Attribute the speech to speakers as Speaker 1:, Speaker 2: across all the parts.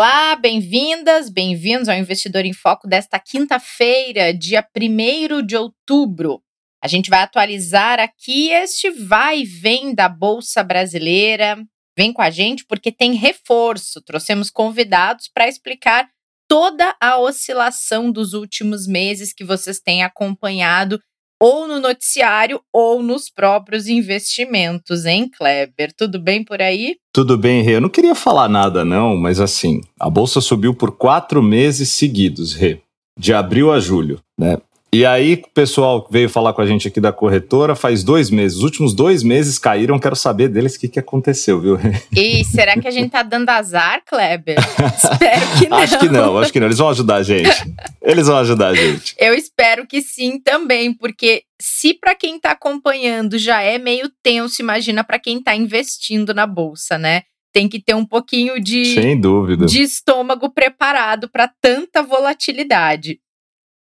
Speaker 1: Olá, bem-vindas, bem-vindos ao Investidor em Foco desta quinta-feira, dia 1 de outubro. A gente vai atualizar aqui este vai e vem da Bolsa Brasileira. Vem com a gente porque tem reforço. Trouxemos convidados para explicar toda a oscilação dos últimos meses que vocês têm acompanhado ou no noticiário ou nos próprios investimentos, hein, Kleber? Tudo bem por aí?
Speaker 2: Tudo bem, Rê. Eu não queria falar nada, não, mas assim, a bolsa subiu por quatro meses seguidos, Rê. De abril a julho, né? E aí, o pessoal veio falar com a gente aqui da corretora faz dois meses. Os últimos dois meses caíram, quero saber deles o que, que aconteceu, viu?
Speaker 1: E será que a gente tá dando azar, Kleber? espero que não.
Speaker 2: Acho que não, acho que não. Eles vão ajudar a gente. Eles vão ajudar a gente.
Speaker 1: Eu espero que sim também, porque se para quem tá acompanhando já é meio tenso, imagina para quem tá investindo na bolsa, né? Tem que ter um pouquinho de,
Speaker 2: Sem dúvida.
Speaker 1: de estômago preparado para tanta volatilidade.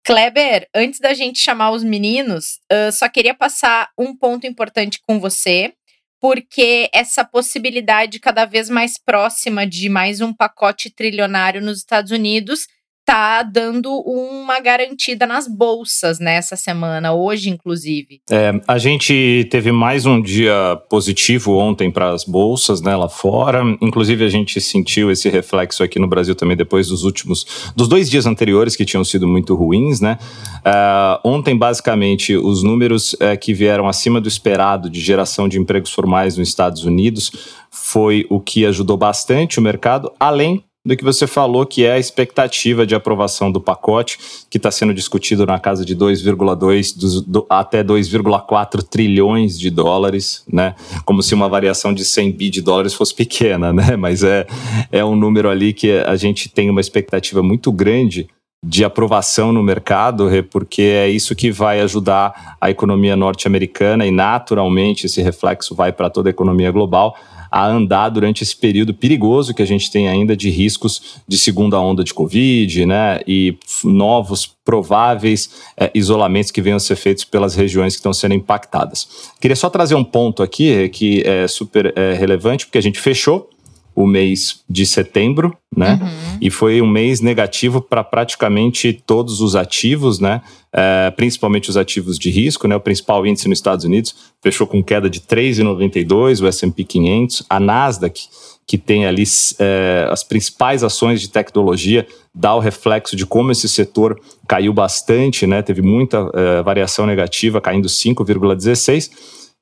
Speaker 1: Kleber, antes da gente chamar os meninos, uh, só queria passar um ponto importante com você, porque essa possibilidade cada vez mais próxima de mais um pacote trilionário nos Estados Unidos tá dando uma garantida nas bolsas nessa semana, hoje inclusive.
Speaker 2: É, a gente teve mais um dia positivo ontem para as bolsas, né, lá fora. Inclusive a gente sentiu esse reflexo aqui no Brasil também depois dos últimos, dos dois dias anteriores que tinham sido muito ruins, né. Uh, ontem basicamente os números uh, que vieram acima do esperado de geração de empregos formais nos Estados Unidos foi o que ajudou bastante o mercado, além do que você falou, que é a expectativa de aprovação do pacote, que está sendo discutido na casa de 2,2 até 2,4 trilhões de dólares, né? Como se uma variação de 100 bi de dólares fosse pequena, né? Mas é, é um número ali que a gente tem uma expectativa muito grande de aprovação no mercado, porque é isso que vai ajudar a economia norte-americana e, naturalmente, esse reflexo vai para toda a economia global a andar durante esse período perigoso que a gente tem ainda de riscos de segunda onda de Covid, né? E novos prováveis é, isolamentos que venham a ser feitos pelas regiões que estão sendo impactadas. Queria só trazer um ponto aqui que é super é, relevante, porque a gente fechou o mês de setembro, né? Uhum. E foi um mês negativo para praticamente todos os ativos, né? É, principalmente os ativos de risco, né? O principal índice nos Estados Unidos fechou com queda de 3,92, o S&P 500, a Nasdaq que tem ali é, as principais ações de tecnologia, dá o reflexo de como esse setor caiu bastante, né? Teve muita é, variação negativa, caindo 5,16.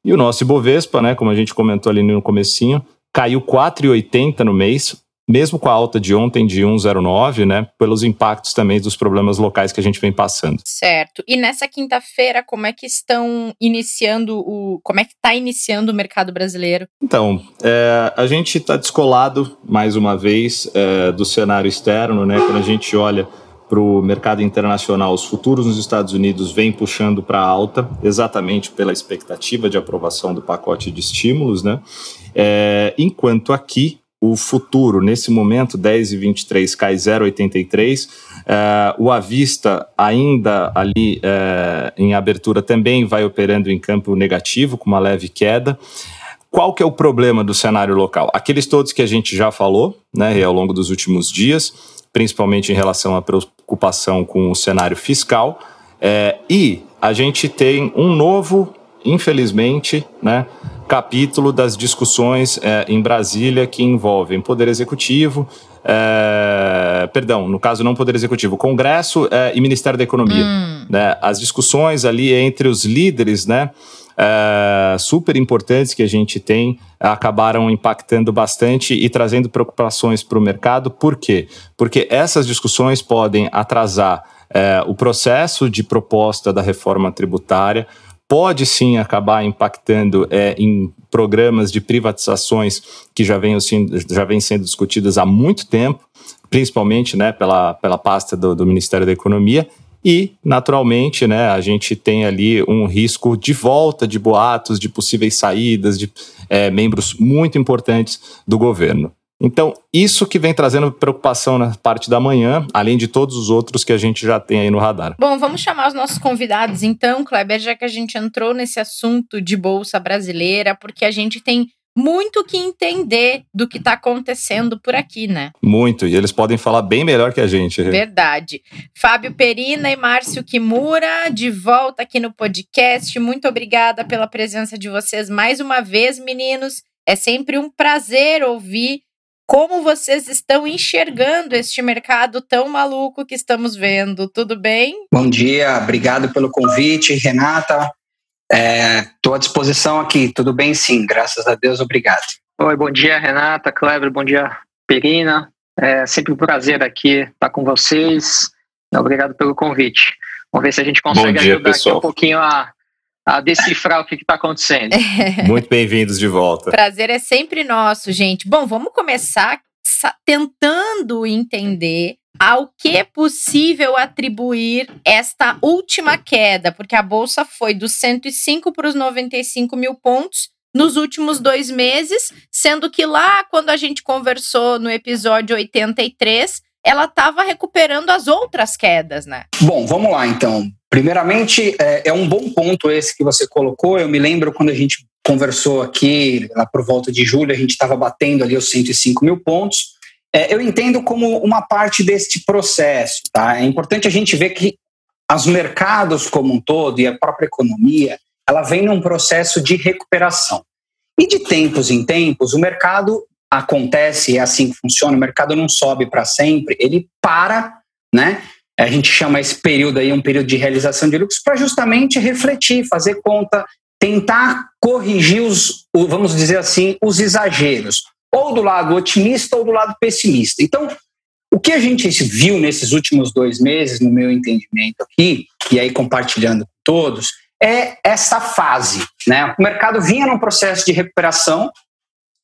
Speaker 2: E o nosso Ibovespa, né? Como a gente comentou ali no comecinho, caiu 4,80 no mês, mesmo com a alta de ontem de 1,09, né, pelos impactos também dos problemas locais que a gente vem passando.
Speaker 1: Certo. E nessa quinta-feira, como é que estão iniciando o, como é que está iniciando o mercado brasileiro?
Speaker 2: Então, é, a gente está descolado mais uma vez é, do cenário externo, né? Quando a gente olha para o mercado internacional, os futuros nos Estados Unidos vêm puxando para alta, exatamente pela expectativa de aprovação do pacote de estímulos, né? É, enquanto aqui o futuro, nesse momento, 10 e 23 cai 0,83. É, o Avista, ainda ali é, em abertura, também vai operando em campo negativo, com uma leve queda. Qual que é o problema do cenário local? Aqueles todos que a gente já falou, né, ao longo dos últimos dias, principalmente em relação à preocupação com o cenário fiscal. É, e a gente tem um novo, infelizmente, né, capítulo das discussões é, em Brasília que envolvem Poder Executivo, é, perdão, no caso não Poder Executivo, Congresso é, e Ministério da Economia. Hum. Né, as discussões ali entre os líderes, né, é, super importantes que a gente tem acabaram impactando bastante e trazendo preocupações para o mercado. Por quê? Porque essas discussões podem atrasar é, o processo de proposta da reforma tributária, pode sim acabar impactando é, em programas de privatizações que já vêm, já vêm sendo discutidas há muito tempo principalmente né, pela, pela pasta do, do Ministério da Economia. E, naturalmente, né, a gente tem ali um risco de volta de boatos, de possíveis saídas de é, membros muito importantes do governo. Então, isso que vem trazendo preocupação na parte da manhã, além de todos os outros que a gente já tem aí no radar.
Speaker 1: Bom, vamos chamar os nossos convidados então, Kleber, já que a gente entrou nesse assunto de bolsa brasileira, porque a gente tem muito que entender do que está acontecendo por aqui, né?
Speaker 2: Muito, e eles podem falar bem melhor que a gente.
Speaker 1: Verdade. Fábio Perina e Márcio Kimura, de volta aqui no podcast. Muito obrigada pela presença de vocês mais uma vez, meninos. É sempre um prazer ouvir como vocês estão enxergando este mercado tão maluco que estamos vendo. Tudo bem?
Speaker 3: Bom dia, obrigado pelo convite, Renata. Estou é, à disposição aqui, tudo bem sim, graças a Deus, obrigado.
Speaker 4: Oi, bom dia, Renata, Kleber, bom dia, Perina. É sempre um prazer aqui estar com vocês. Obrigado pelo convite. Vamos ver se a gente consegue dia, ajudar pessoal. aqui um pouquinho a, a decifrar o que está acontecendo.
Speaker 2: Muito bem-vindos de volta.
Speaker 1: Prazer é sempre nosso, gente. Bom, vamos começar tentando entender ao que é possível atribuir esta última queda, porque a bolsa foi dos 105 para os 95 mil pontos nos últimos dois meses, sendo que lá, quando a gente conversou no episódio 83, ela estava recuperando as outras quedas, né?
Speaker 3: Bom, vamos lá então. Primeiramente, é, é, um bom ponto esse que você colocou. Eu me lembro quando a gente conversou aqui, lá por volta de julho, a gente estava batendo ali os 105 mil pontos. É, eu entendo como uma parte deste processo. Tá? É importante a gente ver que os mercados como um todo e a própria economia, ela vem num processo de recuperação. E de tempos em tempos, o mercado acontece, é assim que funciona, o mercado não sobe para sempre, ele para, né? A gente chama esse período aí um período de realização de lucros para justamente refletir, fazer conta, tentar corrigir os, vamos dizer assim, os exageros, ou do lado otimista ou do lado pessimista. Então, o que a gente viu nesses últimos dois meses, no meu entendimento aqui, e aí compartilhando com todos, é essa fase. Né? O mercado vinha num processo de recuperação,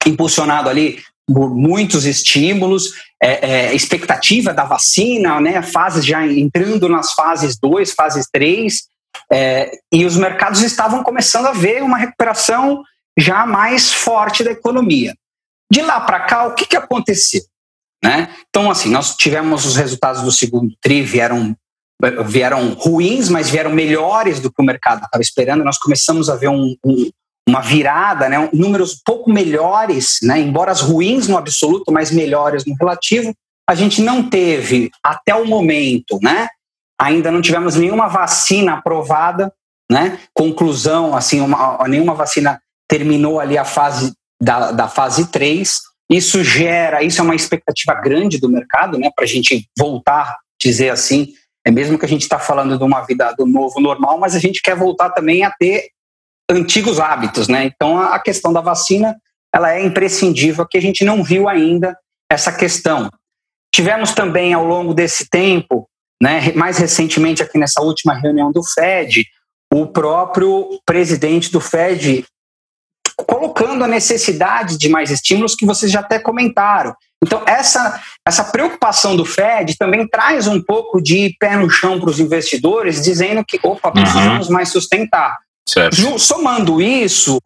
Speaker 3: impulsionado ali muitos estímulos, é, é, expectativa da vacina, né, fases já entrando nas fases 2, fases 3, é, e os mercados estavam começando a ver uma recuperação já mais forte da economia. De lá para cá, o que, que aconteceu? Né? Então, assim, nós tivemos os resultados do segundo TRI, vieram, vieram ruins, mas vieram melhores do que o mercado estava esperando. Nós começamos a ver um, um, uma virada, né, números pouco melhores, né, embora as ruins no absoluto, mas melhores no relativo. A gente não teve, até o momento, né, ainda não tivemos nenhuma vacina aprovada, né, conclusão, assim, uma, nenhuma vacina terminou ali a fase da, da fase 3. Isso gera, isso é uma expectativa grande do mercado, né, para a gente voltar, dizer assim, é mesmo que a gente está falando de uma vida do novo normal, mas a gente quer voltar também a ter antigos hábitos, né? Então a questão da vacina ela é imprescindível que a gente não viu ainda essa questão. Tivemos também ao longo desse tempo, né, mais recentemente aqui nessa última reunião do Fed, o próprio presidente do Fed colocando a necessidade de mais estímulos que vocês já até comentaram. Então, essa, essa preocupação do Fed também traz um pouco de pé no chão para os investidores, dizendo que, opa, precisamos uhum. mais sustentar. Certo. Somando isso,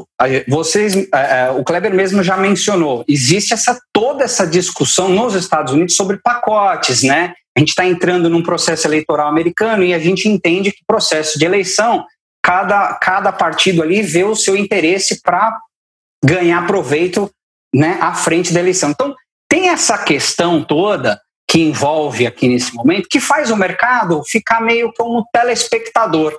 Speaker 3: vocês, é, é, o Kleber mesmo já mencionou, existe essa toda essa discussão nos Estados Unidos sobre pacotes, né? A gente está entrando num processo eleitoral americano e a gente entende que processo de eleição, cada, cada partido ali vê o seu interesse para ganhar proveito né, à frente da eleição. Então, tem essa questão toda que envolve aqui nesse momento, que faz o mercado ficar meio como telespectador.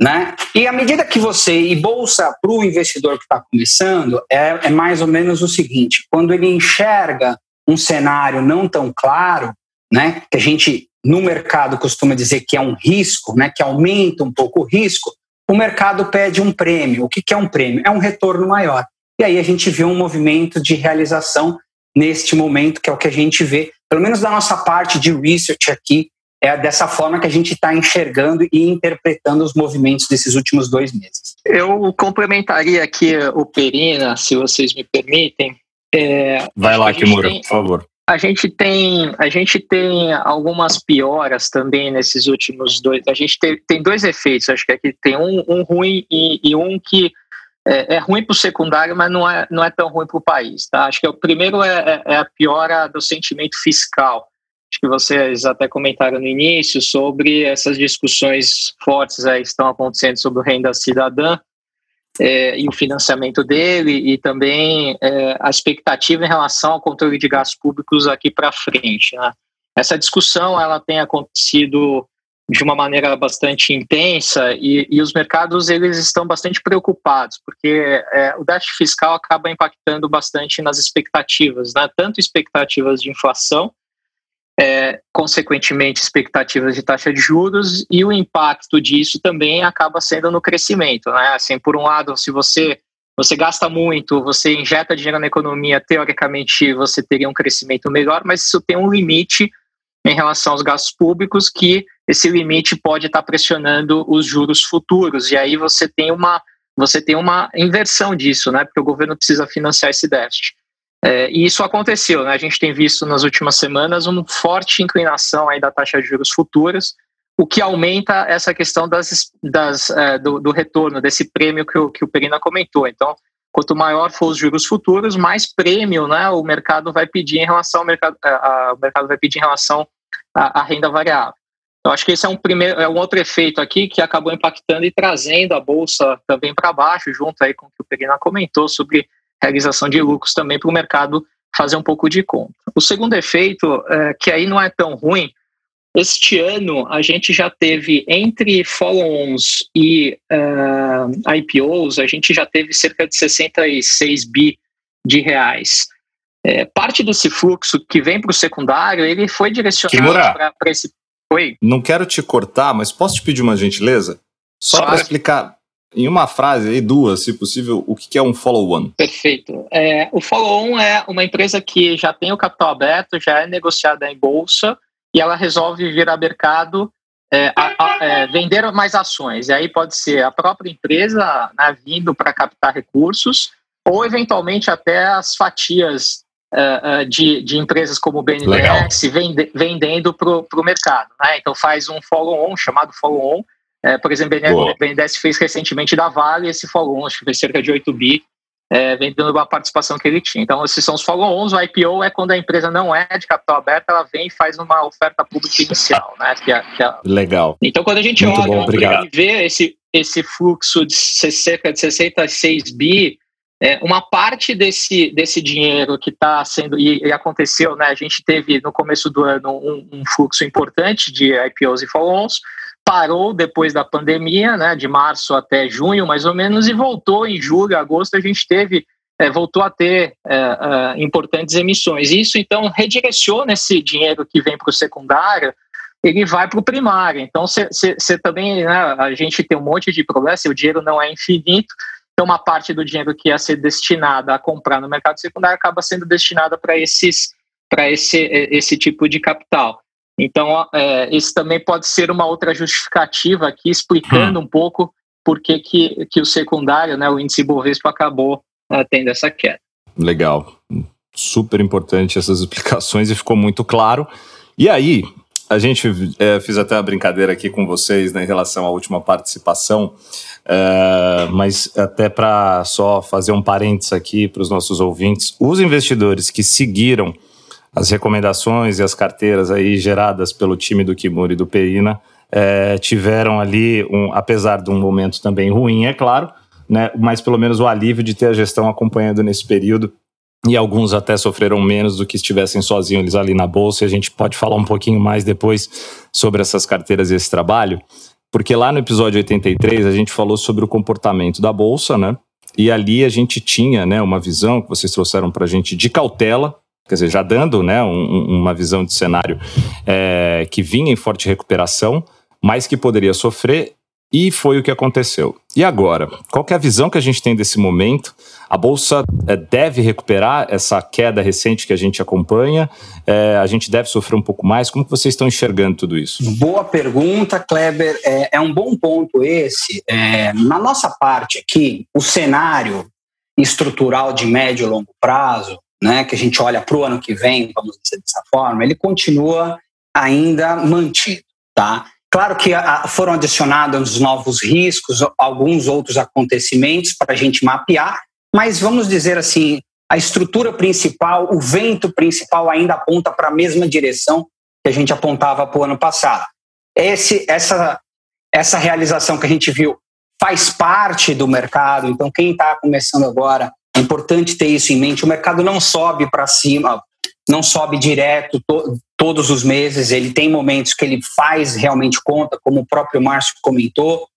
Speaker 3: Né? E à medida que você, e bolsa para o investidor que está começando, é, é mais ou menos o seguinte: quando ele enxerga um cenário não tão claro, né, que a gente no mercado costuma dizer que é um risco, né, que aumenta um pouco o risco, o mercado pede um prêmio. O que, que é um prêmio? É um retorno maior. E aí a gente vê um movimento de realização neste momento, que é o que a gente vê, pelo menos da nossa parte de research aqui, é dessa forma que a gente está enxergando e interpretando os movimentos desses últimos dois meses.
Speaker 4: Eu complementaria aqui o Perina, se vocês me permitem.
Speaker 2: É, Vai lá, Kimura, tem... por favor.
Speaker 4: A gente tem a gente tem algumas pioras também nesses últimos dois. A gente tem, tem dois efeitos, acho que aqui tem um, um ruim e, e, um que é, é ruim para o secundário, mas não é, não é tão ruim para o país. Tá? Acho que o primeiro é, é, é a piora do sentimento fiscal. Acho que vocês até comentaram no início sobre essas discussões fortes aí que estão acontecendo sobre o renda cidadã é, e o financiamento dele e também é, a expectativa em relação ao controle de gastos públicos aqui para frente. Né? Essa discussão ela tem acontecido de uma maneira bastante intensa e, e os mercados eles estão bastante preocupados porque é, o déficit fiscal acaba impactando bastante nas expectativas, né? tanto expectativas de inflação é, consequentemente, expectativas de taxa de juros e o impacto disso também acaba sendo no crescimento. Né? Assim, por um lado, se você, você gasta muito, você injeta dinheiro na economia, teoricamente você teria um crescimento melhor, mas isso tem um limite em relação aos gastos públicos, que esse limite pode estar pressionando os juros futuros, e aí você tem uma, você tem uma inversão disso, né? porque o governo precisa financiar esse déficit. É, e isso aconteceu, né? A gente tem visto nas últimas semanas uma forte inclinação aí da taxa de juros futuras, o que aumenta essa questão das, das, é, do, do, retorno, desse prêmio que o, que o Perina comentou. Então, quanto maior for os juros futuros, mais prêmio né, o mercado vai pedir em relação ao mercado, a, a, o mercado vai pedir em relação à, renda variável. Eu acho que esse é um primeiro, é um outro efeito aqui que acabou impactando e trazendo a bolsa também para baixo, junto aí com o que o Perina comentou sobre realização de lucros também para o mercado fazer um pouco de conta. O segundo efeito, é, que aí não é tão ruim, este ano a gente já teve entre follow-ons e uh, é, IPOs, a gente já teve cerca de 66 bi de reais. É, parte desse fluxo que vem para o secundário, ele foi direcionado para esse.
Speaker 2: Oi? Não quero te cortar, mas posso te pedir uma gentileza? Só para explicar em uma frase aí, duas, se possível, o que é um follow-on?
Speaker 4: Perfeito. É, o follow-on é uma empresa que já tem o capital aberto, já é negociada em bolsa e ela resolve vir ao mercado é, a, a, é, vender mais ações. E aí pode ser a própria empresa né, vindo para captar recursos ou eventualmente até as fatias uh, uh, de, de, empresas como o BNDES vende, vendendo para o mercado. Né? Então faz um follow-on chamado follow-on é, por exemplo, o BNDES fez recentemente da Vale esse follow-on, acho que fez cerca de 8 bi, é, vendendo a participação que ele tinha. Então, esses são os follow-ons. O IPO é quando a empresa não é de capital aberto, ela vem e faz uma oferta pública inicial. Né, que é, que é...
Speaker 2: Legal.
Speaker 4: Então, quando a gente Muito olha e vê esse, esse fluxo de cerca de 66 bi, é, uma parte desse, desse dinheiro que está sendo, e, e, aconteceu, né, a gente teve no começo do ano um, um fluxo importante de IPOs e follow-ons, parou depois da pandemia, né, de março até junho, mais ou menos, e voltou em julho, agosto, a gente teve, é, voltou a ter é, é, importantes emissões. Isso, então, redireciona esse dinheiro que vem para o secundário, ele vai para o primário. Então, você também, né, a gente tem um monte de problemas, o dinheiro não é infinito, então uma parte do dinheiro que ia ser destinada a comprar no mercado secundário acaba sendo destinada para esses para esse, esse tipo de capital. Então, é, esse também pode ser uma outra justificativa aqui, explicando hum. um pouco por que, que, que o secundário, né, o índice Bovespa, acabou é, tendo essa queda.
Speaker 2: Legal. Super importante essas explicações e ficou muito claro. E aí, a gente é, fiz até uma brincadeira aqui com vocês né, em relação à última participação, é, mas até para só fazer um parênteses aqui para os nossos ouvintes, os investidores que seguiram as recomendações e as carteiras aí geradas pelo time do Kimura e do Perina é, tiveram ali, um, apesar de um momento também ruim, é claro, né, mas pelo menos o alívio de ter a gestão acompanhando nesse período e alguns até sofreram menos do que estivessem sozinhos ali na bolsa. E a gente pode falar um pouquinho mais depois sobre essas carteiras e esse trabalho, porque lá no episódio 83 a gente falou sobre o comportamento da bolsa, né? E ali a gente tinha né, uma visão que vocês trouxeram para a gente de cautela quer dizer, já dando né, um, uma visão de cenário é, que vinha em forte recuperação, mas que poderia sofrer, e foi o que aconteceu. E agora, qual é a visão que a gente tem desse momento? A Bolsa é, deve recuperar essa queda recente que a gente acompanha? É, a gente deve sofrer um pouco mais? Como que vocês estão enxergando tudo isso?
Speaker 3: Boa pergunta, Kleber. É, é um bom ponto esse. É, na nossa parte aqui, o cenário estrutural de médio e longo prazo né, que a gente olha para o ano que vem, vamos dizer dessa forma, ele continua ainda mantido. Tá? Claro que foram adicionados novos riscos, alguns outros acontecimentos para a gente mapear, mas vamos dizer assim, a estrutura principal, o vento principal ainda aponta para a mesma direção que a gente apontava para o ano passado. Esse, essa, essa realização que a gente viu faz parte do mercado, então quem está começando agora, é importante ter isso em mente. O mercado não sobe para cima, não sobe direto to, todos os meses, ele tem momentos que ele faz realmente conta, como o próprio Márcio comentou,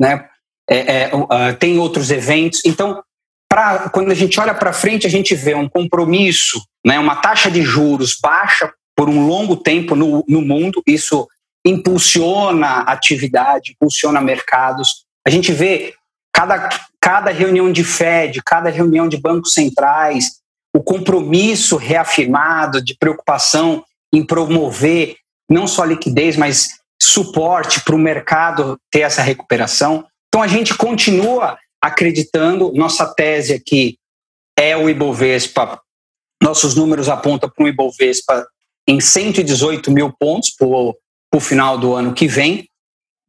Speaker 3: né? É, é, uh, tem outros eventos. Então, pra, quando a gente olha para frente, a gente vê um compromisso, né? uma taxa de juros baixa por um longo tempo no, no mundo, isso impulsiona atividade, impulsiona mercados. A gente vê cada, cada reunião de Fed, cada reunião de bancos centrais, o compromisso reafirmado de preocupação em promover não só liquidez, mas suporte para o mercado ter essa recuperação. Então a gente continua acreditando, nossa tese aqui é o Ibovespa, nossos números apontam para um Ibovespa em 118 mil pontos para o final do ano que vem,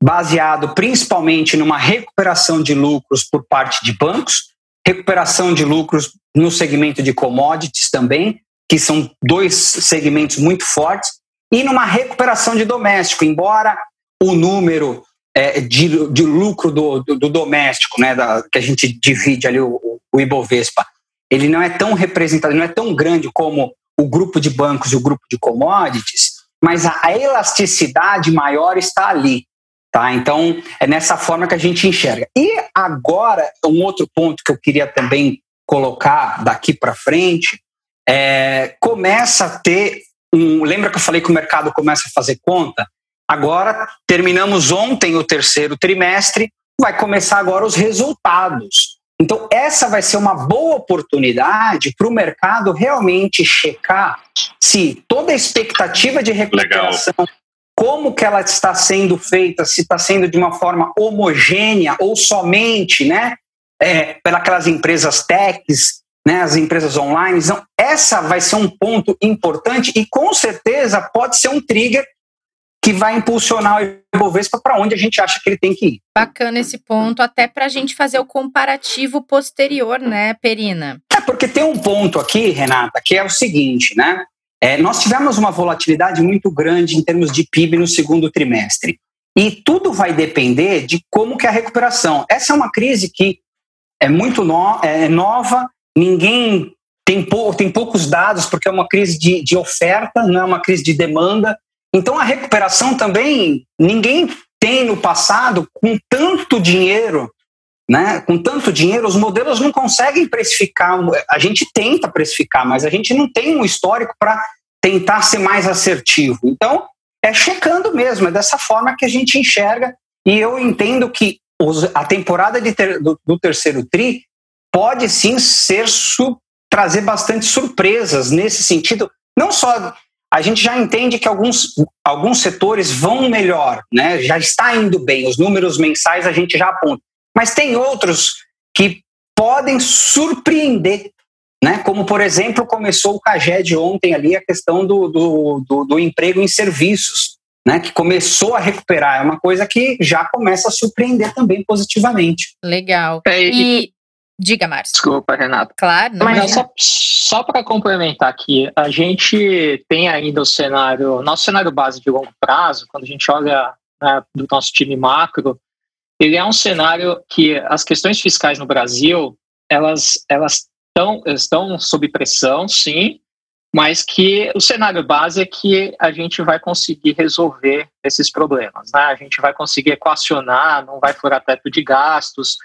Speaker 3: baseado principalmente numa recuperação de lucros por parte de bancos, recuperação de lucros no segmento de commodities também, que são dois segmentos muito fortes, e numa recuperação de doméstico, embora o número é, de, de, lucro do, do, do doméstico, né, da, que a gente divide ali o, o, Ibovespa, ele não é tão representado, não é tão grande como o grupo de bancos e o grupo de commodities, mas a, a elasticidade maior está ali. Tá? Então, é nessa forma que a gente enxerga. E agora, um outro ponto que eu queria também colocar daqui para frente é, começa a ter um. Lembra que eu falei que o mercado começa a fazer conta? Agora, terminamos ontem o terceiro trimestre, vai começar agora os resultados. Então, essa vai ser uma boa oportunidade para o mercado realmente checar se toda a expectativa de recuperação, Legal. Como que ela está sendo feita, se está sendo de uma forma homogênea ou somente né, é, pelas empresas techs, né, as empresas online. Então, essa vai ser um ponto importante e com certeza pode ser um trigger que vai impulsionar o Ibovespa para onde a gente acha que ele tem que ir.
Speaker 1: Bacana esse ponto, até para a gente fazer o comparativo posterior, né, Perina?
Speaker 3: É, porque tem um ponto aqui, Renata, que é o seguinte, né? É, nós tivemos uma volatilidade muito grande em termos de PIB no segundo trimestre. E tudo vai depender de como que é a recuperação. Essa é uma crise que é muito no, é nova, ninguém tem, pou, tem poucos dados, porque é uma crise de, de oferta, não é uma crise de demanda. Então a recuperação também, ninguém tem no passado com tanto dinheiro, né? Com tanto dinheiro, os modelos não conseguem precificar. A gente tenta precificar, mas a gente não tem um histórico para tentar ser mais assertivo. Então, é checando mesmo, é dessa forma que a gente enxerga. E eu entendo que a temporada ter, do, do, terceiro tri pode sim ser su, trazer bastante surpresas nesse sentido. Não só a gente já entende que alguns, alguns setores vão melhor, né? já está indo bem, os números mensais a gente já aponta. Mas tem outros que podem surpreender, né? como, por exemplo, começou o CAGED ontem ali, a questão do, do, do, do emprego em serviços né, que começou a recuperar. É uma coisa que já começa a surpreender também positivamente.
Speaker 1: Legal. É, e, e... Diga, Márcio.
Speaker 4: Desculpa, Renato.
Speaker 1: Claro,
Speaker 4: não Mas só, só para complementar aqui, a gente tem ainda o cenário, nosso cenário base de longo prazo, quando a gente olha né, do nosso time macro, ele é um cenário que as questões fiscais no Brasil, elas, elas estão, estão sob pressão, sim, mas que o cenário base é que a gente vai conseguir resolver esses problemas. Né? A gente vai conseguir equacionar, não vai furar teto de gastos,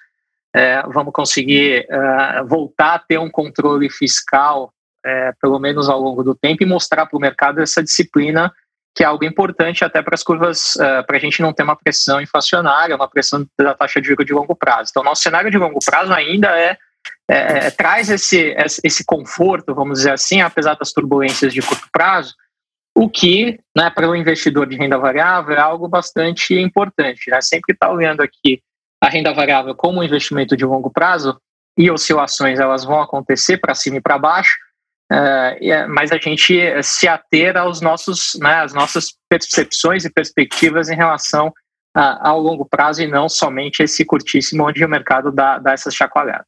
Speaker 4: é, vamos conseguir é, voltar a ter um controle fiscal, é, pelo menos ao longo do tempo, e mostrar para o mercado essa disciplina, que é algo importante até para as curvas, é, para a gente não ter uma pressão inflacionária, uma pressão da taxa de juros de longo prazo. Então, nosso cenário de longo prazo ainda é é, traz esse, esse conforto, vamos dizer assim, apesar das turbulências de curto prazo, o que, né, para o investidor de renda variável, é algo bastante importante. Né? Sempre está olhando aqui a renda variável como um investimento de longo prazo e oscilações elas vão acontecer para cima e para baixo, é, mas a gente se ater aos nossos, né, às nossas percepções e perspectivas em relação a, ao longo prazo e não somente esse curtíssimo onde o mercado dá, dá essas chacoalhadas.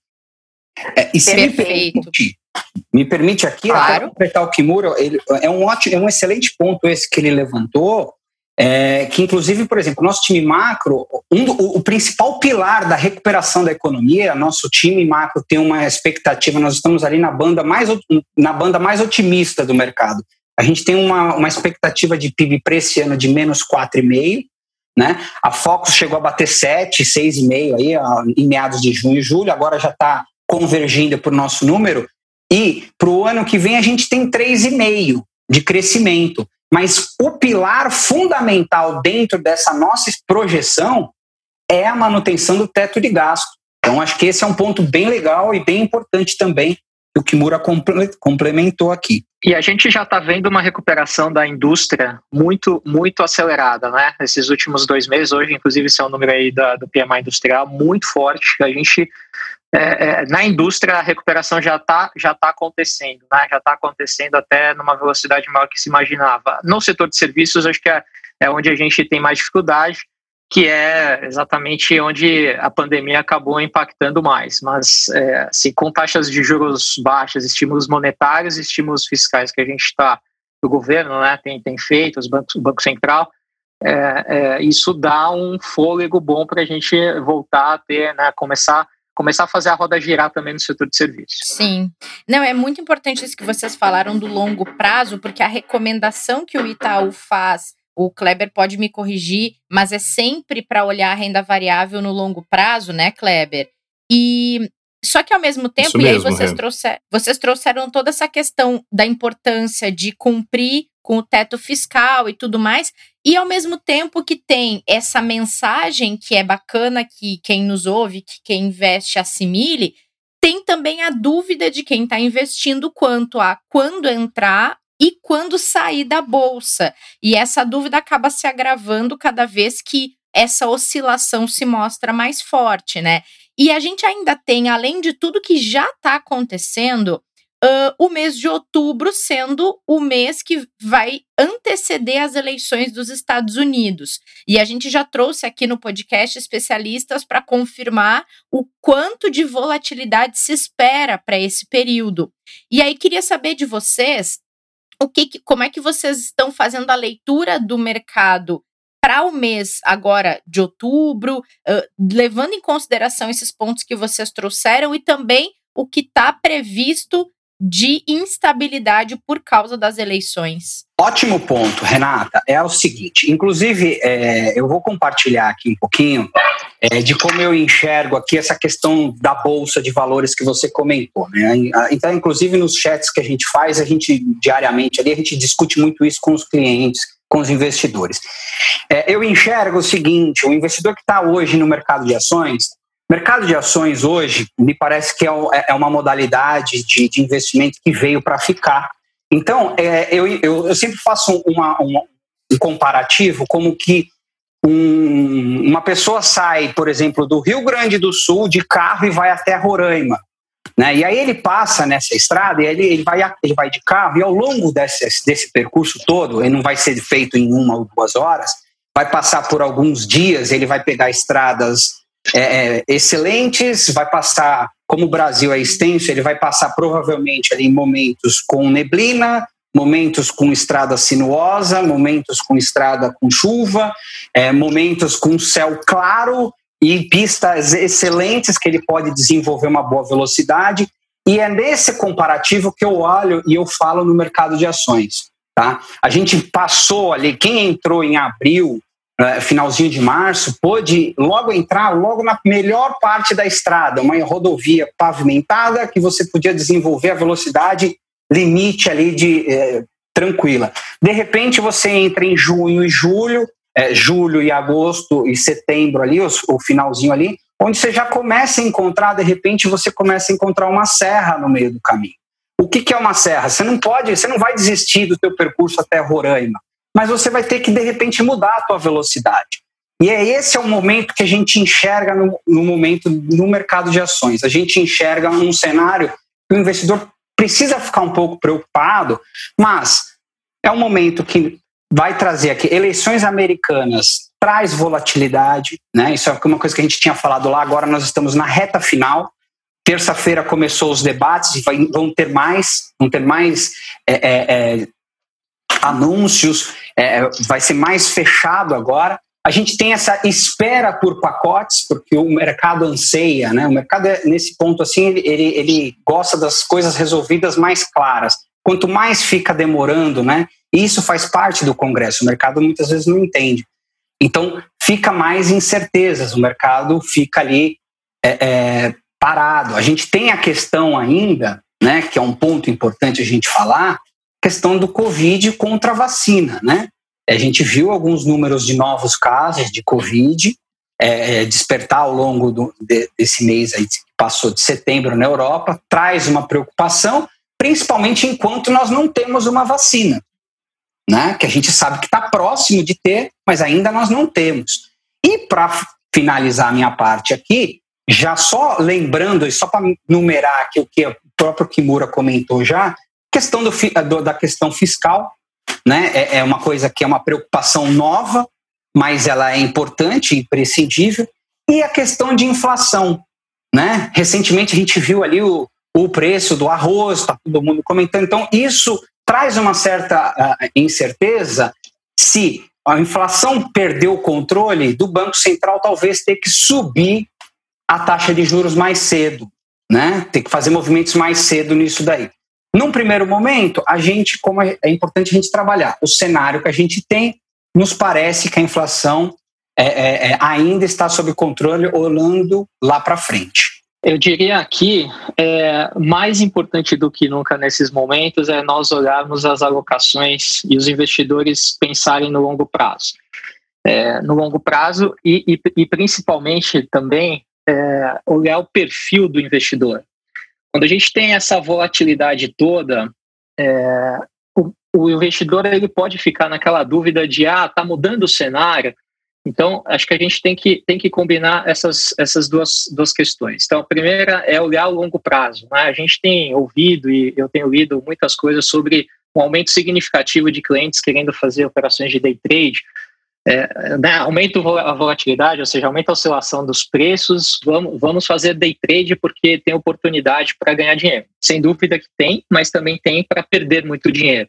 Speaker 3: É, e se me permite, me permite aqui claro. completar o Kimura, ele, é um ótimo, é um excelente ponto esse que ele levantou, é, que inclusive, por exemplo, nosso time macro, um do, o, o, principal pilar da recuperação da economia, nosso time macro tem uma expectativa, nós estamos ali na banda mais, na banda mais otimista do mercado. A gente tem uma, uma expectativa de PIB para esse ano de menos 4,5%, né? A Focus chegou a bater 7, 6,5 aí em meados de junho e julho, agora já está convergindo para o nosso número. E para o ano que vem a gente tem 3,5 de crescimento. Mas o pilar fundamental dentro dessa nossa projeção é a manutenção do teto de gasto. Então, acho que esse é um ponto bem legal e bem importante também que o Kimura complementou aqui.
Speaker 4: E a gente já está vendo uma recuperação da indústria muito, muito acelerada, né? Nesses últimos dois meses, hoje, inclusive, esse é o número aí da, do PMI industrial muito forte. A gente é, é, na indústria a recuperação já está já tá acontecendo, né? já está acontecendo até numa velocidade maior que se imaginava. No setor de serviços, acho que é, é onde a gente tem mais dificuldade, que é exatamente onde a pandemia acabou impactando mais. Mas, é, assim, com taxas de juros baixas, estímulos monetários, estímulos fiscais que a gente está, o governo né, tem, tem feito, os bancos, o Banco Central, é, é, isso dá um fôlego bom para a gente voltar a ter, né, começar começar a fazer a roda girar também no setor de serviços.
Speaker 1: Sim. Não, é muito importante isso que vocês falaram do longo prazo, porque a recomendação que o Itaú faz, o Kleber pode me corrigir, mas é sempre para olhar a renda variável no longo prazo, né, Kleber? E só que ao mesmo tempo, Isso e aí vocês, trouxer, vocês trouxeram toda essa questão da importância de cumprir com o teto fiscal e tudo mais, e ao mesmo tempo que tem essa mensagem que é bacana que quem nos ouve, que quem investe assimile, tem também a dúvida de quem está investindo quanto a quando entrar e quando sair da bolsa. E essa dúvida acaba se agravando cada vez que essa oscilação se mostra mais forte, né? E a gente ainda tem, além de tudo que já está acontecendo, uh, o mês de outubro sendo o mês que vai anteceder as eleições dos Estados Unidos. E a gente já trouxe aqui no podcast especialistas para confirmar o quanto de volatilidade se espera para esse período. E aí queria saber de vocês o que, como é que vocês estão fazendo a leitura do mercado para o mês agora de outubro, uh, levando em consideração esses pontos que vocês trouxeram e também o que está previsto de instabilidade por causa das eleições.
Speaker 3: Ótimo ponto, Renata. É o seguinte, inclusive, é, eu vou compartilhar aqui um pouquinho é, de como eu enxergo aqui essa questão da bolsa de valores que você comentou. Né? Então, inclusive nos chats que a gente faz, a gente diariamente ali a gente discute muito isso com os clientes, com os investidores. É, eu enxergo o seguinte: o investidor que está hoje no mercado de ações, Mercado de ações hoje, me parece que é, é, é uma modalidade de, de investimento que veio para ficar. Então, é, eu, eu, eu, sempre faço uma, uma, um comparativo como que um, uma pessoa sai, por exemplo, do Rio Grande do Sul de carro e vai até Roraima. Né? E aí ele passa nessa estrada e ele, ele, vai, ele vai de carro e ao longo desse, desse percurso todo, ele não vai ser feito em uma ou duas horas, vai passar por alguns dias, ele vai pegar estradas é, é, excelentes, vai passar, como o Brasil é extenso, ele vai passar provavelmente ali momentos com neblina, momentos com estrada sinuosa, momentos com estrada com chuva, é, momentos com céu claro e pistas excelentes que ele pode desenvolver uma boa velocidade. E é nesse comparativo que eu olho e eu falo no mercado de ações. Tá? A gente passou ali, quem entrou em abril é, finalzinho de março, pôde logo entrar logo na melhor parte da estrada, uma rodovia pavimentada que você podia desenvolver a velocidade limite ali de é, tranquila. De repente você entra em junho e julho, é, julho e agosto e setembro ali, o, o finalzinho ali, onde você já começa a encontrar, de repente você começa a encontrar uma serra no meio do caminho. O que, que é uma serra? Você não pode, você não vai desistir do teu percurso até Roraima mas você vai ter que, de repente, mudar a tua velocidade. E é esse é o momento que a gente enxerga no, no momento no mercado de ações. A gente enxerga um cenário que o investidor precisa ficar um pouco preocupado, mas é um momento que vai trazer aqui eleições americanas traz volatilidade, né? Isso é uma coisa que a gente tinha falado lá. Agora nós estamos na reta final. Terça-feira começou os debates e vão ter mais, vão ter mais é, é, é, anúncios. É, vai ser mais fechado agora. A gente tem essa espera por pacotes, porque o mercado anseia, né? O mercado é, nesse ponto assim ele, ele gosta das coisas resolvidas mais claras. Quanto mais fica demorando, né? Isso faz parte do Congresso. O mercado muitas vezes não entende. Então, fica mais incertezas, o mercado fica ali é, é, parado. A gente tem a questão ainda, né, que é um ponto importante a gente falar, questão do Covid contra a vacina. Né? A gente viu alguns números de novos casos de Covid é, é despertar ao longo do, de, desse mês aí, que passou de setembro na Europa, traz uma preocupação, principalmente enquanto nós não temos uma vacina né, que a gente sabe que está próximo de ter, mas ainda nós não temos. E para finalizar a minha parte aqui, já só lembrando, e só para numerar aqui o que o próprio Kimura comentou já, questão do, do, da questão fiscal, né, é, é uma coisa que é uma preocupação nova, mas ela é importante, imprescindível, e a questão de inflação. Né? Recentemente a gente viu ali o, o preço do arroz, está todo mundo comentando. Então, isso traz uma certa uh, incerteza se a inflação perdeu o controle do Banco Central talvez ter que subir a taxa de juros mais cedo, né? Ter que fazer movimentos mais cedo nisso daí. Num primeiro momento, a gente, como é, é importante a gente trabalhar, o cenário que a gente tem nos parece que a inflação é, é, é ainda está sob controle, olhando lá para frente.
Speaker 4: Eu diria aqui, é, mais importante do que nunca nesses momentos é nós olharmos as alocações e os investidores pensarem no longo prazo. É, no longo prazo e, e, e principalmente também é, olhar o perfil do investidor. Quando a gente tem essa volatilidade toda, é, o, o investidor ele pode ficar naquela dúvida de ah, está mudando o cenário, então, acho que a gente tem que, tem que combinar essas, essas duas, duas questões. Então, a primeira é olhar o longo prazo. Né? A gente tem ouvido e eu tenho lido muitas coisas sobre um aumento significativo de clientes querendo fazer operações de day trade. É, né, aumenta a volatilidade, ou seja, aumenta a oscilação dos preços, vamos, vamos fazer day trade porque tem oportunidade para ganhar dinheiro. Sem dúvida que tem, mas também tem para perder muito dinheiro.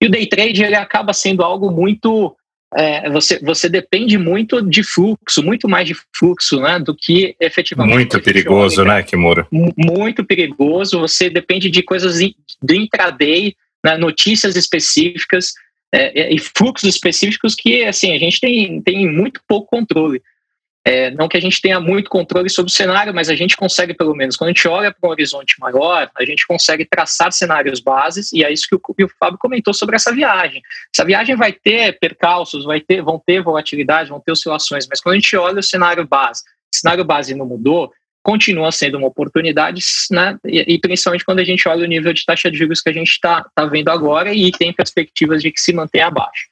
Speaker 4: E o day trade ele acaba sendo algo muito é, você, você depende muito de fluxo, muito mais de fluxo, né, do que efetivamente.
Speaker 2: Muito perigoso, né, Kimura?
Speaker 4: Muito perigoso. Você depende de coisas do intraday, né, notícias específicas é, é, e fluxos específicos que, assim, a gente tem, tem muito pouco controle. É, não que a gente tenha muito controle sobre o cenário, mas a gente consegue, pelo menos, quando a gente olha para um horizonte maior, a gente consegue traçar cenários bases, e é isso que o, que o Fábio comentou sobre essa viagem. Essa viagem vai ter percalços, vai ter, vão ter volatilidade, vão ter oscilações, mas quando a gente olha o cenário base, o cenário base não mudou, continua sendo uma oportunidade, né? E, e, principalmente quando a gente olha o nível de taxa de juros que a gente está tá vendo agora e tem perspectivas de que se mantenha abaixo.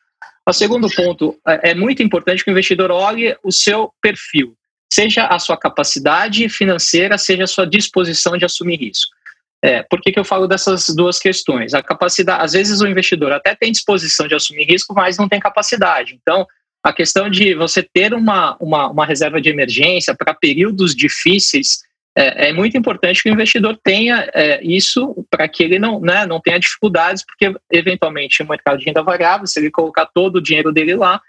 Speaker 4: O segundo ponto, é, é muito importante que o investidor olhe o seu perfil, seja a sua capacidade financeira, seja a sua disposição de assumir risco. É, por que, que eu falo dessas duas questões? A capacidade, às vezes o investidor até tem disposição de assumir risco, mas não tem capacidade. Então, a questão de você ter uma, uma, uma reserva de emergência para períodos difíceis é, é, muito importante que o investidor tenha é, isso para que ele não, né, não tenha dificuldades, porque eventualmente o mercado de renda variável, se ele colocar todo o dinheiro dele lá,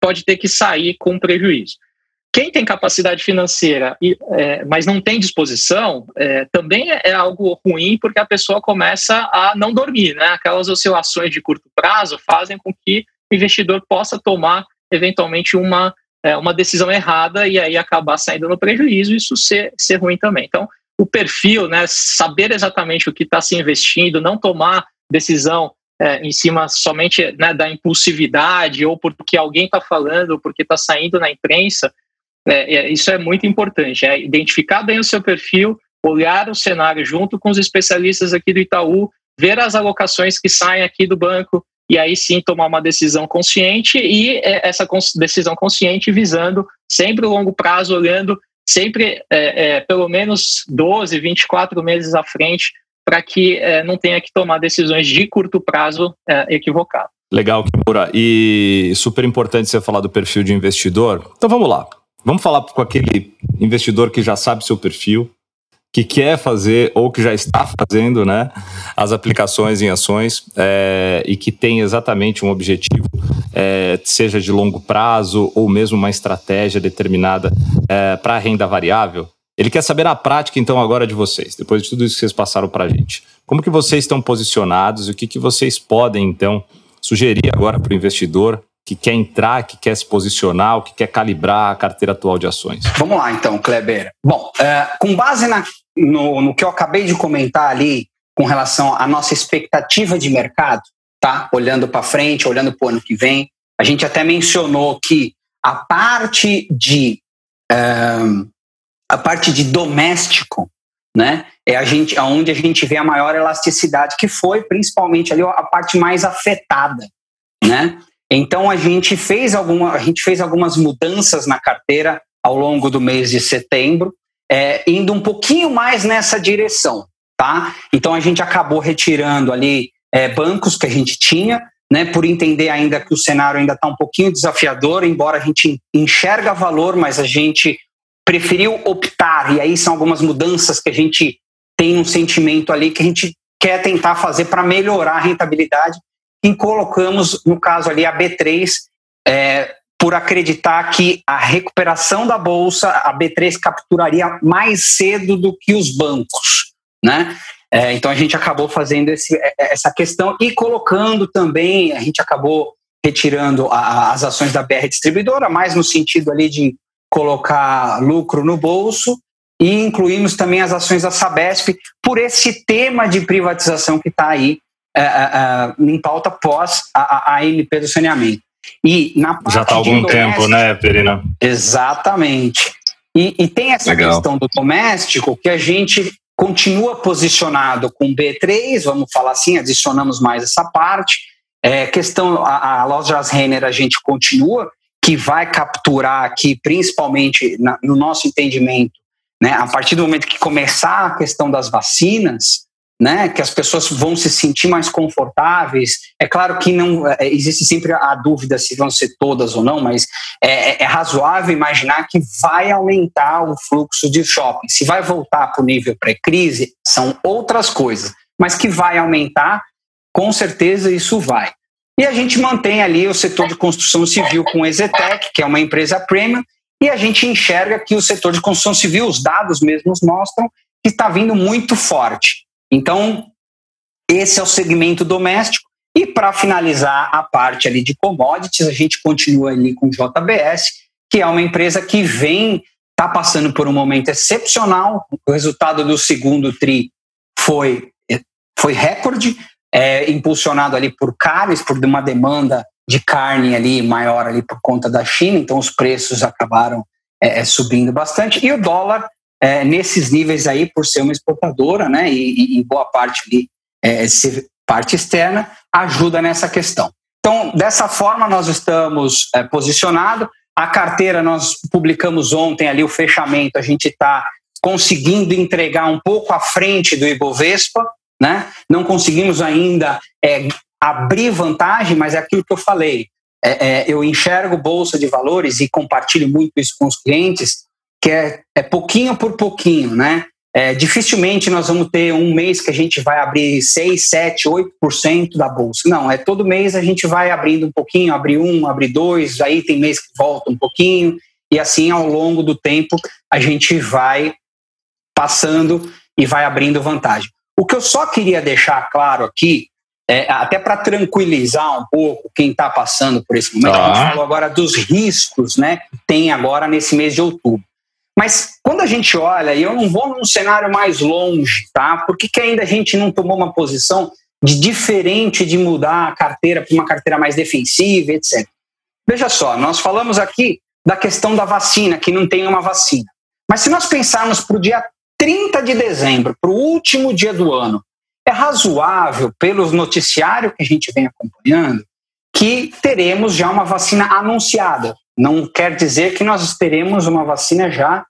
Speaker 4: pode ter que sair com prejuízo. Quem tem capacidade financeira, e, é, mas não tem disposição, é, também é, é algo ruim, porque a pessoa começa a não dormir. Né? Aquelas oscilações de curto prazo fazem com que o investidor possa tomar, eventualmente, uma é, uma decisão errada e aí acabar saindo no prejuízo, isso ser, ser ruim também. Então, o perfil, né, saber exatamente o que está se investindo, não tomar decisão é, em cima somente né, da impulsividade ou porque alguém está falando, ou porque está saindo na imprensa, é, é, isso é muito importante. É identificar bem o seu perfil, olhar o cenário junto com os especialistas aqui do Itaú, ver as alocações que saem aqui do banco, e aí sim tomar uma decisão consciente e é, essa decisão consciente visando sempre o longo prazo, olhando sempre é, é, pelo menos 12, 24 meses à frente para que é, não tenha que tomar decisões de curto prazo é, equivocadas.
Speaker 2: Legal, Kimura. E super importante você falar do perfil de investidor. Então vamos lá. Vamos falar com aquele investidor que já sabe seu perfil, que quer fazer ou que já está fazendo né, as aplicações em ações é, e que tem exatamente um objetivo, é, seja de longo prazo ou mesmo uma estratégia determinada é, para a renda variável. Ele quer saber a prática, então, agora de vocês, depois de tudo isso que vocês passaram para a gente. Como que vocês estão posicionados e o que, que vocês podem, então, sugerir agora para o investidor que quer entrar, que quer se posicionar, que quer calibrar a carteira atual de ações?
Speaker 3: Vamos lá, então, Kleber. Bom, é, com base na, no, no que eu acabei de comentar ali, com relação à nossa expectativa de mercado, tá? Olhando para frente, olhando para o ano que vem, a gente até mencionou que a parte de é, a parte de doméstico, né? É a gente, aonde a gente vê a maior elasticidade, que foi principalmente ali a parte mais afetada, né? Então a gente fez alguma, a gente fez algumas mudanças na carteira ao longo do mês de setembro, é, indo um pouquinho mais nessa direção, tá? Então a gente acabou retirando ali é, bancos que a gente tinha, né? Por entender ainda que o cenário ainda está um pouquinho desafiador, embora a gente enxerga valor, mas a gente preferiu optar e aí são algumas mudanças que a gente tem um sentimento ali que a gente quer tentar fazer para melhorar a rentabilidade e colocamos, no caso ali, a B3, é, por acreditar que a recuperação da bolsa, a B3 capturaria mais cedo do que os bancos, né? É, então a gente acabou fazendo esse, é, é, essa questão e colocando também, a gente acabou retirando a, as ações da BR Distribuidora, mais no sentido ali de colocar lucro no bolso, e incluímos também as ações da Sabesp por esse tema de privatização que está aí é, é, é, em pauta pós a, a MP do saneamento.
Speaker 2: E na Já está há algum tempo, né, Perina?
Speaker 3: Exatamente. E, e tem essa Legal. questão do doméstico que a gente continua posicionado com B3, vamos falar assim, adicionamos mais essa parte. É, questão, a, a Lojas Renner a gente continua, que vai capturar aqui, principalmente na, no nosso entendimento, né, a partir do momento que começar a questão das vacinas, né, que as pessoas vão se sentir mais confortáveis. É claro que não é, existe sempre a dúvida se vão ser todas ou não, mas é, é, é razoável imaginar que vai aumentar o fluxo de shopping. Se vai voltar para o nível pré-crise, são outras coisas, mas que vai aumentar, com certeza isso vai. E a gente mantém ali o setor de construção civil com o Exetec, que é uma empresa premium, e a gente enxerga que o setor de construção civil, os dados mesmos mostram que está vindo muito forte. Então, esse é o segmento doméstico. E para finalizar a parte ali de commodities, a gente continua ali com JBS, que é uma empresa que vem, está passando por um momento excepcional. O resultado do segundo TRI foi, foi recorde, é, impulsionado ali por carnes, por uma demanda de carne ali maior ali por conta da China, então os preços acabaram é, subindo bastante. E o dólar é, nesses níveis aí, por ser uma exportadora, né, e, e em boa parte ali é, ser parte externa, ajuda nessa questão. Então, dessa forma, nós estamos é, posicionados. A carteira, nós publicamos ontem ali o fechamento, a gente está conseguindo entregar um pouco à frente do Ibovespa, né? Não conseguimos ainda é, abrir vantagem, mas é aquilo que eu falei. É, é, eu enxergo bolsa de valores e compartilho muito isso com os clientes que é, é pouquinho por pouquinho, né? É, dificilmente nós vamos ter um mês que a gente vai abrir 6, 7, 8% da bolsa. Não, é todo mês a gente vai abrindo um pouquinho, abrir um, abrir dois, aí tem mês que volta um pouquinho, e assim ao longo do tempo a gente vai passando e vai abrindo vantagem. O que eu só queria deixar claro aqui, é, até para tranquilizar um pouco quem está passando por esse momento, a gente falou agora dos riscos né, que tem agora nesse mês de outubro. Mas quando a gente olha, e eu não vou num cenário mais longe, tá? Por que, que ainda a gente não tomou uma posição de diferente de mudar a carteira para uma carteira mais defensiva, etc. Veja só, nós falamos aqui da questão da vacina, que não tem uma vacina. Mas se nós pensarmos para o dia 30 de dezembro, para o último dia do ano, é razoável, pelos noticiários que a gente vem acompanhando, que teremos já uma vacina anunciada. Não quer dizer que nós teremos uma vacina já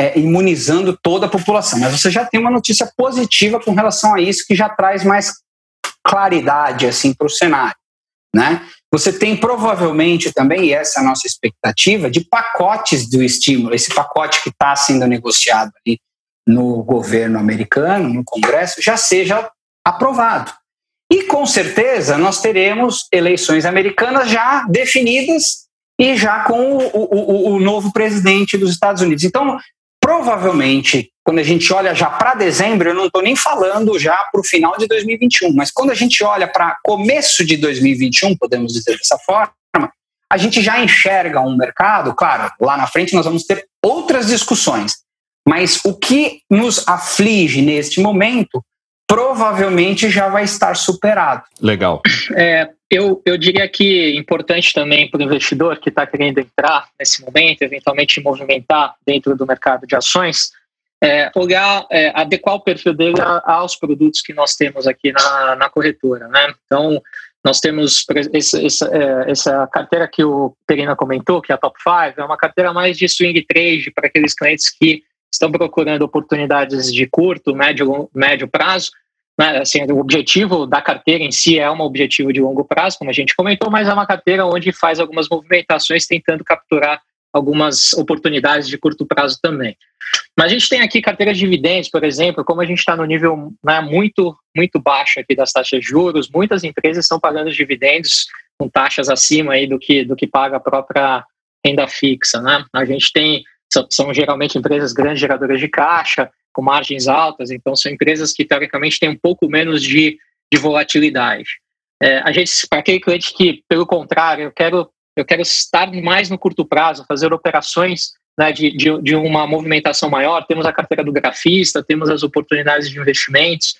Speaker 3: é, imunizando toda a população. Mas você já tem uma notícia positiva com relação a isso que já traz mais claridade assim para o cenário, né? Você tem provavelmente também, e essa é a nossa expectativa, de pacotes do estímulo, esse pacote que está sendo negociado ali no governo americano, no Congresso, já seja aprovado. E com certeza nós teremos eleições americanas já definidas e já com o, o, o novo presidente dos Estados Unidos. Então, provavelmente, quando a gente olha já para dezembro, eu não estou nem falando já para o final de 2021, mas quando a gente olha para começo de 2021, podemos dizer dessa forma, a gente já enxerga um mercado, claro, lá na frente nós vamos ter outras discussões, mas o que nos aflige neste momento provavelmente já vai estar superado.
Speaker 2: Legal.
Speaker 4: É, eu, eu diria que importante também para o investidor que está querendo entrar nesse momento, eventualmente movimentar dentro do mercado de ações, é, olhar, é, adequar o perfil dele aos produtos que nós temos aqui na, na corretora. Né? Então, nós temos esse, essa, é, essa carteira que o Perina comentou, que é a Top 5, é uma carteira mais de swing trade para aqueles clientes que estão procurando oportunidades de curto, médio, médio prazo, né, assim, o objetivo da carteira em si é um objetivo de longo prazo, como a gente comentou, mas é uma carteira onde faz algumas movimentações tentando capturar algumas oportunidades de curto prazo também. Mas a gente tem aqui carteiras de dividendos, por exemplo, como a gente está no nível né, muito, muito baixo aqui das taxas de juros, muitas empresas estão pagando dividendos com taxas acima aí do que, do que paga a própria renda fixa. Né? A gente tem, são, são geralmente empresas grandes geradoras de caixa, com margens altas, então são empresas que teoricamente têm um pouco menos de, de volatilidade. É, a gente, para aquele cliente que, pelo contrário, eu quero, eu quero estar mais no curto prazo, fazer operações né, de, de, de uma movimentação maior, temos a carteira do grafista, temos as oportunidades de investimentos.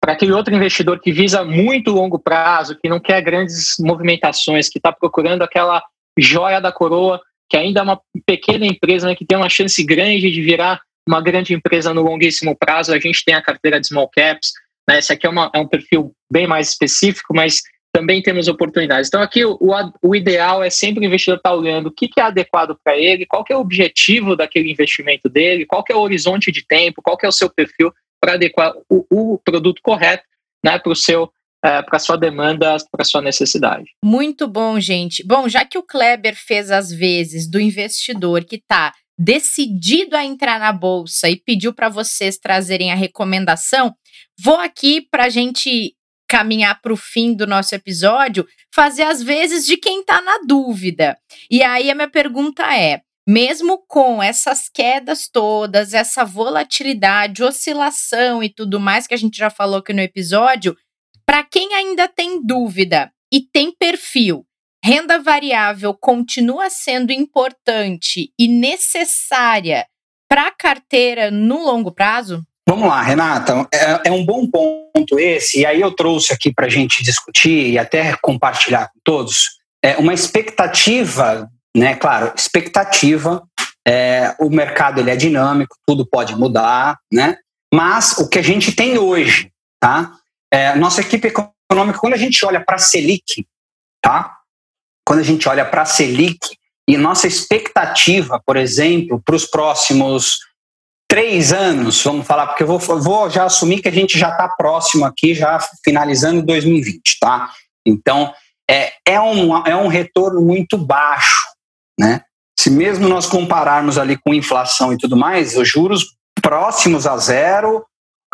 Speaker 4: Para aquele outro investidor que visa muito longo prazo, que não quer grandes movimentações, que está procurando aquela joia da coroa, que ainda é uma pequena empresa né, que tem uma chance grande de virar uma grande empresa no longuíssimo prazo, a gente tem a carteira de small caps, né? Esse aqui é, uma, é um perfil bem mais específico, mas também temos oportunidades. Então, aqui o, o ideal é sempre o investidor estar olhando o que, que é adequado para ele, qual que é o objetivo daquele investimento dele, qual que é o horizonte de tempo, qual que é o seu perfil para adequar o, o, produto correto né, para o seu é, para sua demanda, para sua necessidade.
Speaker 1: Muito bom, gente. Bom, já que o Kleber fez as vezes do investidor que está decidido a entrar na bolsa e pediu para vocês trazerem a recomendação, vou aqui para a gente caminhar para o fim do nosso episódio, fazer as vezes de quem está na dúvida. E aí a minha pergunta é: mesmo com essas quedas todas, essa volatilidade, oscilação e tudo mais que a gente já falou aqui no episódio, para quem ainda tem dúvida e tem perfil Renda variável continua sendo importante e necessária para a carteira no longo prazo?
Speaker 3: Vamos lá, Renata. É, é, um bom ponto esse, e aí eu trouxe aqui para a gente discutir e até compartilhar com todos é uma expectativa, né? Claro, expectativa. É, o mercado ele é dinâmico, tudo pode mudar, né? Mas o que a gente tem hoje, tá? É, nossa equipe econômica, quando a gente olha para a Selic, tá? quando a gente olha para a Selic e nossa expectativa, por exemplo, para os próximos três anos, vamos falar, porque eu vou, vou já assumir que a gente já está próximo aqui, já finalizando 2020, tá? Então, é, é, um, é um retorno muito baixo, né? Se mesmo nós compararmos ali com inflação e tudo mais, os juros próximos a zero,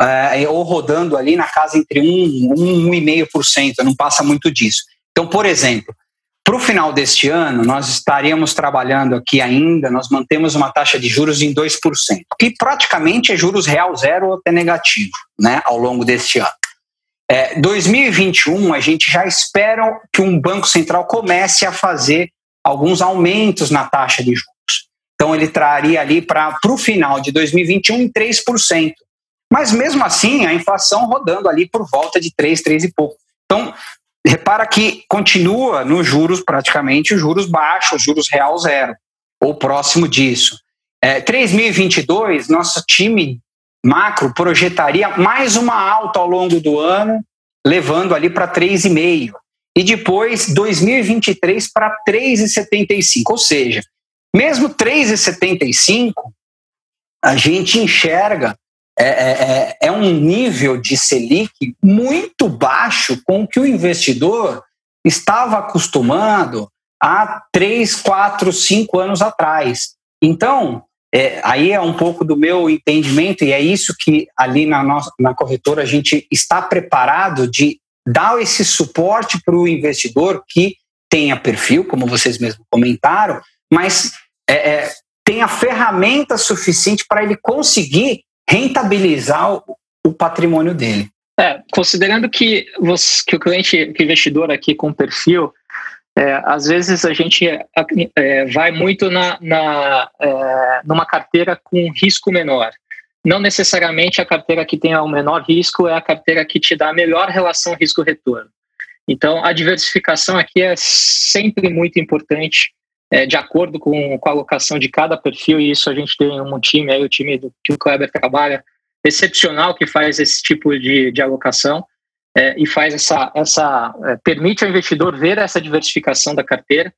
Speaker 3: é, ou rodando ali na casa entre 1% e 1,5%, não passa muito disso. Então, por exemplo, para o final deste ano, nós estaríamos trabalhando aqui ainda, nós mantemos uma taxa de juros em 2%, que praticamente é juros real zero ou até negativo né, ao longo deste ano. É, 2021, a gente já espera que um Banco Central comece a fazer alguns aumentos na taxa de juros. Então, ele traria ali para o final de 2021 em 3%. Mas mesmo assim, a inflação rodando ali por volta de 3, 3 e pouco. Então, Repara que continua nos juros praticamente juros baixos, juros real zero, ou próximo disso. É, 2022, nosso time macro projetaria mais uma alta ao longo do ano, levando ali para 3,5. E depois, 2023 para 3,75. Ou seja, mesmo 3,75, a gente enxerga é, é, é, é um nível de Selic muito baixo com o que o investidor estava acostumado há três, quatro, cinco anos atrás. Então, é, aí é um pouco do meu entendimento, e é isso que ali na, nossa, na corretora a gente está preparado de dar esse suporte para o investidor que tenha perfil, como vocês mesmos comentaram, mas é, é, tenha ferramenta suficiente para ele conseguir rentabilizar o, patrimônio dele.
Speaker 4: É, considerando que, você, que o cliente, que o investidor aqui com perfil, é, às vezes a gente é, é, vai muito na, na é, numa carteira com risco menor. Não necessariamente a carteira que tenha o menor risco é a carteira que te dá a melhor relação risco-retorno. Então, a diversificação aqui é sempre muito importante, é, de acordo com, com, a alocação de cada perfil, e isso a gente tem um time aí, o time do, que o Kleber trabalha, excepcional, que faz esse tipo de, de alocação é, e faz essa, essa é, permite ao investidor ver essa diversificação da carteira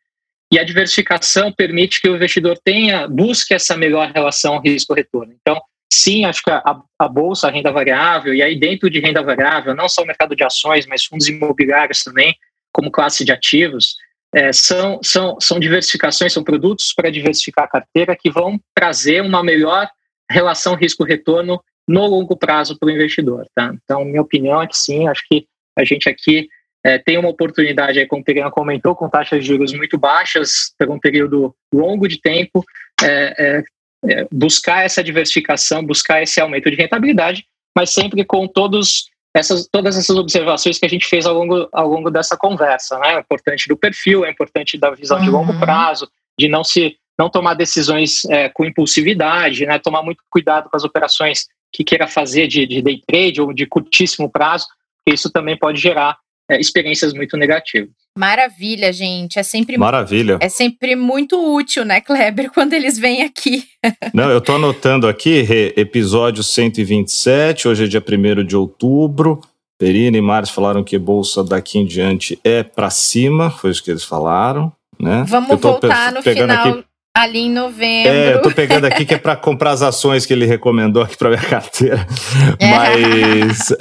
Speaker 4: e a diversificação permite que o investidor tenha busque essa melhor relação risco-retorno. Então, sim, acho que a, a, bolsa, a renda variável e aí dentro de renda variável, não só o mercado de ações, mas fundos imobiliários também, como classe de ativos, é, são, são, são diversificações, são produtos para diversificar a carteira que vão trazer uma melhor relação risco-retorno no longo prazo para o investidor. Tá? Então, minha opinião é que sim, acho que a gente aqui é, tem uma oportunidade, aí, como o Perina comentou, com taxas de juros muito baixas por um período longo de tempo, é, é, é, buscar essa diversificação, buscar esse aumento de rentabilidade, mas sempre com todos essas, todas essas observações que a gente fez ao longo, ao longo dessa conversa. Né? É importante do perfil, é importante da visão uhum. de longo uhum. prazo, de não se não tomar decisões é, com impulsividade, né? tomar muito cuidado com as operações que queira fazer de, de day trade ou de curtíssimo prazo, porque isso também pode gerar é, experiências muito negativas.
Speaker 1: Maravilha, gente. É sempre
Speaker 2: Maravilha.
Speaker 1: É sempre muito útil, né, Kleber, quando eles vêm aqui.
Speaker 2: Não, eu tô anotando aqui, episódio 127, hoje é dia 1 de outubro. Perina e Maris falaram que bolsa daqui em diante é para cima, foi isso que eles falaram, né?
Speaker 1: Vamos voltar no final aqui ali em novembro.
Speaker 2: É, eu tô pegando aqui que é para comprar as ações que ele recomendou aqui para minha carteira. É. Mas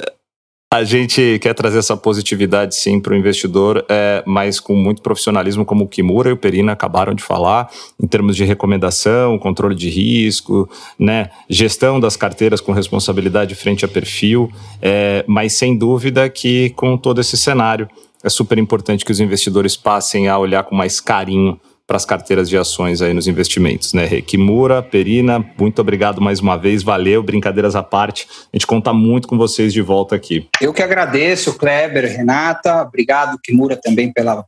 Speaker 2: a gente quer trazer essa positividade sim para o investidor, é, mas com muito profissionalismo, como o Kimura e o Perina acabaram de falar, em termos de recomendação, controle de risco, né, gestão das carteiras com responsabilidade frente a perfil, é, mas sem dúvida que com todo esse cenário é super importante que os investidores passem a olhar com mais carinho para as carteiras de ações aí nos investimentos, né? Kimura, Perina, muito obrigado mais uma vez, valeu, brincadeiras à parte. A gente conta muito com vocês de volta aqui.
Speaker 3: Eu que agradeço, Kleber, Renata, obrigado, Kimura, também pela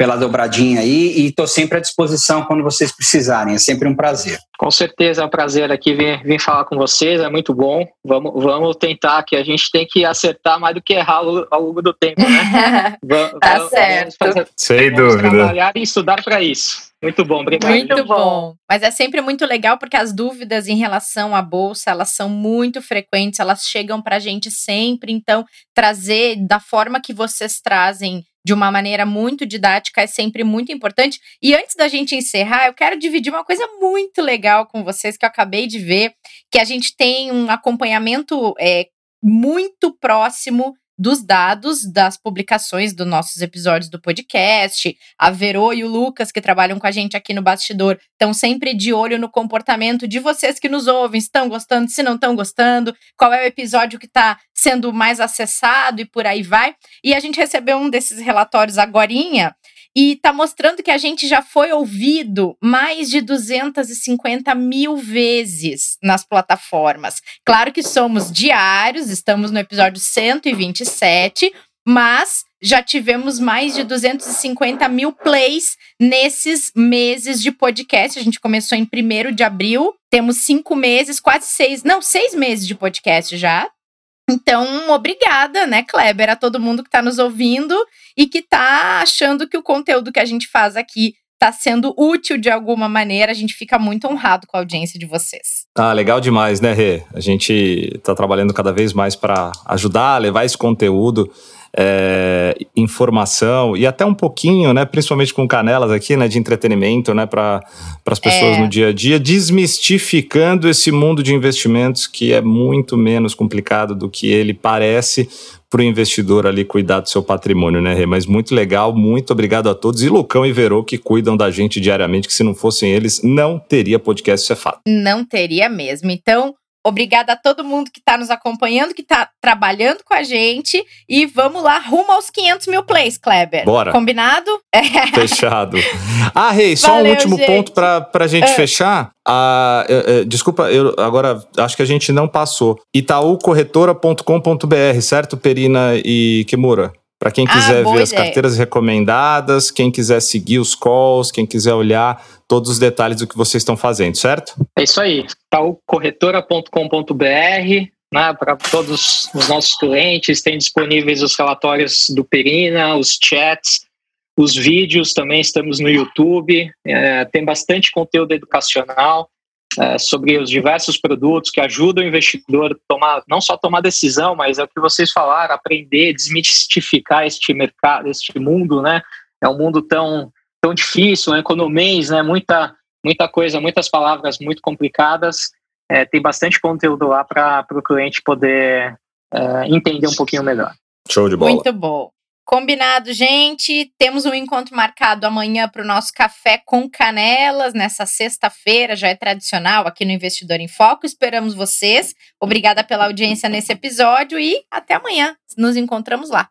Speaker 3: pela dobradinha aí e estou sempre à disposição quando vocês precisarem. É sempre um prazer.
Speaker 4: Com certeza é um prazer aqui vir, vir falar com vocês, é muito bom. Vamos, vamos tentar, que a gente tem que acertar mais do que errar ao, ao longo do tempo,
Speaker 1: né? vamos, tá vamos, certo. Vamos fazer,
Speaker 2: Sem dúvida.
Speaker 4: trabalhar e estudar para isso. Muito bom, obrigado.
Speaker 1: Muito bom. Mas é sempre muito legal porque as dúvidas em relação à bolsa, elas são muito frequentes, elas chegam para a gente sempre. Então, trazer da forma que vocês trazem de uma maneira muito didática é sempre muito importante. E antes da gente encerrar, eu quero dividir uma coisa muito legal com vocês que eu acabei de ver, que a gente tem um acompanhamento é, muito próximo dos dados das publicações dos nossos episódios do podcast. A Verô e o Lucas, que trabalham com a gente aqui no bastidor, estão sempre de olho no comportamento de vocês que nos ouvem. Estão gostando? Se não estão gostando, qual é o episódio que está sendo mais acessado e por aí vai. E a gente recebeu um desses relatórios agorinha e está mostrando que a gente já foi ouvido mais de 250 mil vezes nas plataformas. Claro que somos diários, estamos no episódio 127, mas já tivemos mais de 250 mil plays nesses meses de podcast. A gente começou em 1 de abril, temos cinco meses, quase seis, não, seis meses de podcast já. Então, obrigada, né, Kleber, a todo mundo que está nos ouvindo e que está achando que o conteúdo que a gente faz aqui está sendo útil de alguma maneira. A gente fica muito honrado com a audiência de vocês.
Speaker 2: Ah, legal demais, né, Rê? A gente está trabalhando cada vez mais para ajudar a levar esse conteúdo é, informação e até um pouquinho, né, principalmente com canelas aqui, né, de entretenimento, né, para as pessoas é. no dia a dia, desmistificando esse mundo de investimentos que é muito menos complicado do que ele parece para o investidor ali cuidar do seu patrimônio, né, Rê? Mas muito legal, muito obrigado a todos. E Lucão e Verô que cuidam da gente diariamente, que se não fossem eles, não teria podcast, isso é fato.
Speaker 1: Não teria mesmo. Então, Obrigada a todo mundo que está nos acompanhando, que está trabalhando com a gente. E vamos lá, rumo aos 500 mil plays, Kleber.
Speaker 2: Bora.
Speaker 1: Combinado?
Speaker 2: Fechado. Ah, Rei, só Valeu, um último gente. ponto para a gente é. fechar. Ah, é, é, desculpa, eu agora acho que a gente não passou. Itaúcorretora.com.br, certo, Perina e Kimura? Para quem ah, quiser ah, ver as carteiras recomendadas, quem quiser seguir os calls, quem quiser olhar todos os detalhes do que vocês estão fazendo, certo?
Speaker 4: É isso aí. Talcorretora.com.br, né, para todos os nossos clientes, tem disponíveis os relatórios do Perina, os chats, os vídeos. Também estamos no YouTube, é, tem bastante conteúdo educacional é, sobre os diversos produtos que ajudam o investidor a tomar, não só tomar decisão, mas é o que vocês falaram, aprender, desmistificar este mercado, este mundo, né? É um mundo tão, tão difícil, economês, né? Muita, muita coisa, muitas palavras muito complicadas. É, tem bastante conteúdo lá para o cliente poder é, entender um pouquinho melhor.
Speaker 2: Show de bola.
Speaker 1: Muito bom. Combinado, gente. Temos um encontro marcado amanhã para o nosso café com canelas, nessa sexta-feira, já é tradicional aqui no Investidor em Foco. Esperamos vocês. Obrigada pela audiência nesse episódio e até amanhã. Nos encontramos lá.